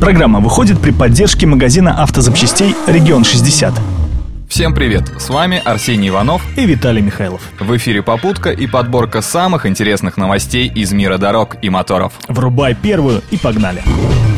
Программа выходит при поддержке магазина автозапчастей «Регион 60». Всем привет! С вами Арсений Иванов и Виталий Михайлов. В эфире «Попутка» и подборка самых интересных новостей из мира дорог и моторов. Врубай первую и погнали! С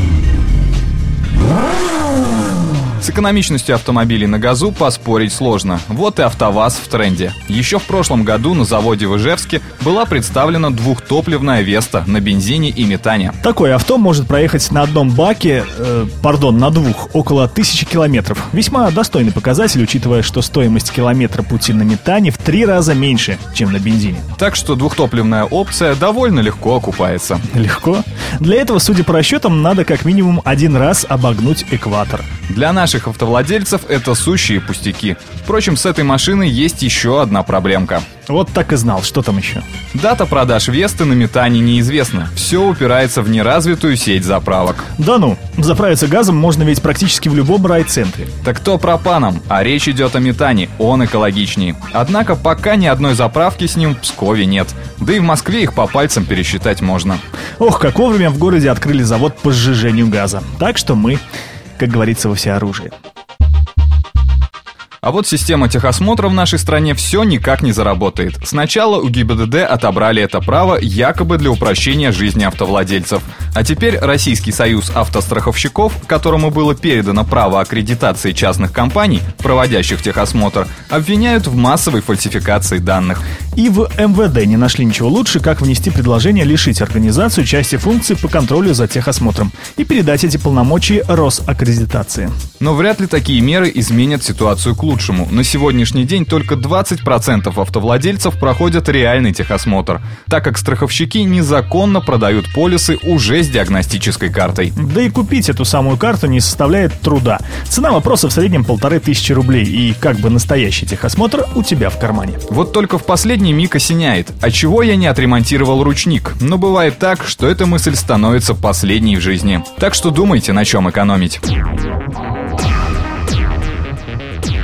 экономичностью автомобилей на газу поспорить сложно. Вот и АвтоВАЗ в тренде. Еще в прошлом году на заводе в Ижевске была представлена двухтопливная Веста на бензине и метане. Такое авто может проехать на одном баке, э, пардон, на двух, около тысячи километров. Весьма достойный показатель, учитывая, что стоимость километра пути на метане в три раза меньше, чем на бензине. Так что двухтопливная опция довольно легко окупается. Легко? Для этого, судя по расчетам, надо как минимум один раз обогнуть экватор. Для наших автовладельцев это сущие пустяки. Впрочем, с этой машиной есть еще одна проблемка. Вот так и знал, что там еще. Дата продаж Весты на метане неизвестна. Все упирается в неразвитую сеть заправок. Да ну, заправиться газом можно ведь практически в любом райцентре. Так то пропаном, а речь идет о метане, он экологичнее. Однако пока ни одной заправки с ним в Пскове нет. Да и в Москве их по пальцам пересчитать можно. Ох, как вовремя в городе открыли завод по сжижению газа. Так что мы как говорится, во всеоружии. А вот система техосмотра в нашей стране все никак не заработает. Сначала у ГИБДД отобрали это право якобы для упрощения жизни автовладельцев. А теперь Российский союз автостраховщиков, которому было передано право аккредитации частных компаний, проводящих техосмотр, обвиняют в массовой фальсификации данных. И в МВД не нашли ничего лучше, как внести предложение лишить организацию части функций по контролю за техосмотром и передать эти полномочия Росаккредитации. Но вряд ли такие меры изменят ситуацию к лучшему. На сегодняшний день только 20% автовладельцев проходят реальный техосмотр, так как страховщики незаконно продают полисы уже с диагностической картой. Да и купить эту самую карту не составляет труда. Цена вопроса в среднем полторы тысячи рублей, и как бы настоящий техосмотр у тебя в кармане. Вот только в последний миг осеняет, а чего я не отремонтировал ручник? Но бывает так, что эта мысль становится последней в жизни. Так что думайте, на чем экономить.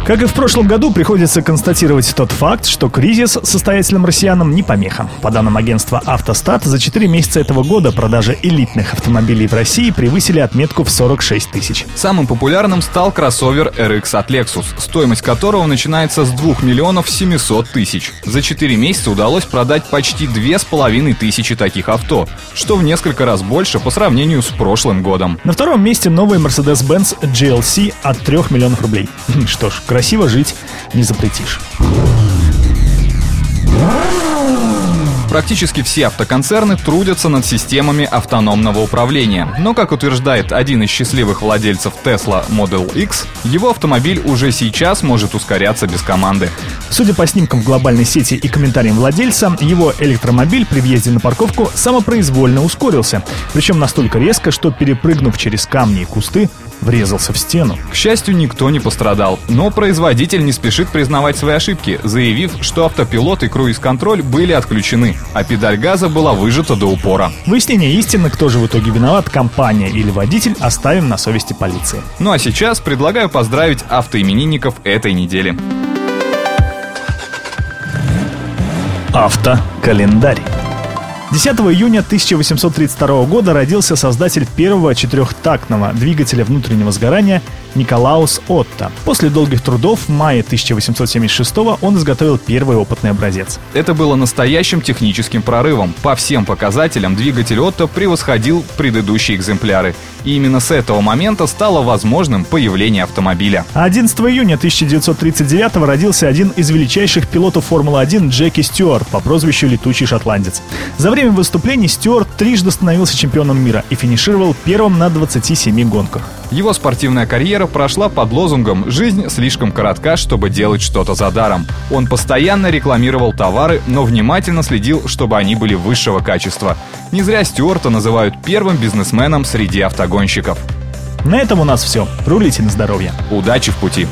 Как и в прошлом году, приходится констатировать тот факт, что кризис состоятельным россиянам не помеха. По данным агентства «Автостат», за 4 месяца этого года продажи элитных автомобилей в России превысили отметку в 46 тысяч. Самым популярным стал кроссовер RX от Lexus, стоимость которого начинается с 2 миллионов 700 тысяч. За 4 месяца удалось продать почти 2,5 тысячи таких авто, что в несколько раз больше по сравнению с прошлым годом. На втором месте новый Mercedes-Benz GLC от 3 миллионов рублей. Что ж, красиво жить не запретишь. Практически все автоконцерны трудятся над системами автономного управления. Но, как утверждает один из счастливых владельцев Tesla Model X, его автомобиль уже сейчас может ускоряться без команды. Судя по снимкам в глобальной сети и комментариям владельца, его электромобиль при въезде на парковку самопроизвольно ускорился. Причем настолько резко, что перепрыгнув через камни и кусты, врезался в стену. К счастью, никто не пострадал. Но производитель не спешит признавать свои ошибки, заявив, что автопилот и круиз-контроль были отключены, а педаль газа была выжата до упора. Выяснение истины, кто же в итоге виноват, компания или водитель, оставим на совести полиции. Ну а сейчас предлагаю поздравить автоименинников этой недели. Автокалендарь. 10 июня 1832 года родился создатель первого четырехтактного двигателя внутреннего сгорания Николаус Отто. После долгих трудов в мае 1876 он изготовил первый опытный образец. Это было настоящим техническим прорывом. По всем показателям двигатель Отто превосходил предыдущие экземпляры. И именно с этого момента стало возможным появление автомобиля. 11 июня 1939 родился один из величайших пилотов Формулы-1 Джеки Стюарт по прозвищу «Летучий шотландец». За время выступлений Стюарт трижды становился чемпионом мира и финишировал первым на 27 гонках. Его спортивная карьера прошла под лозунгом «Жизнь слишком коротка, чтобы делать что-то за даром». Он постоянно рекламировал товары, но внимательно следил, чтобы они были высшего качества. Не зря Стюарта называют первым бизнесменом среди автогонщиков. На этом у нас все. Рулите на здоровье. Удачи в пути!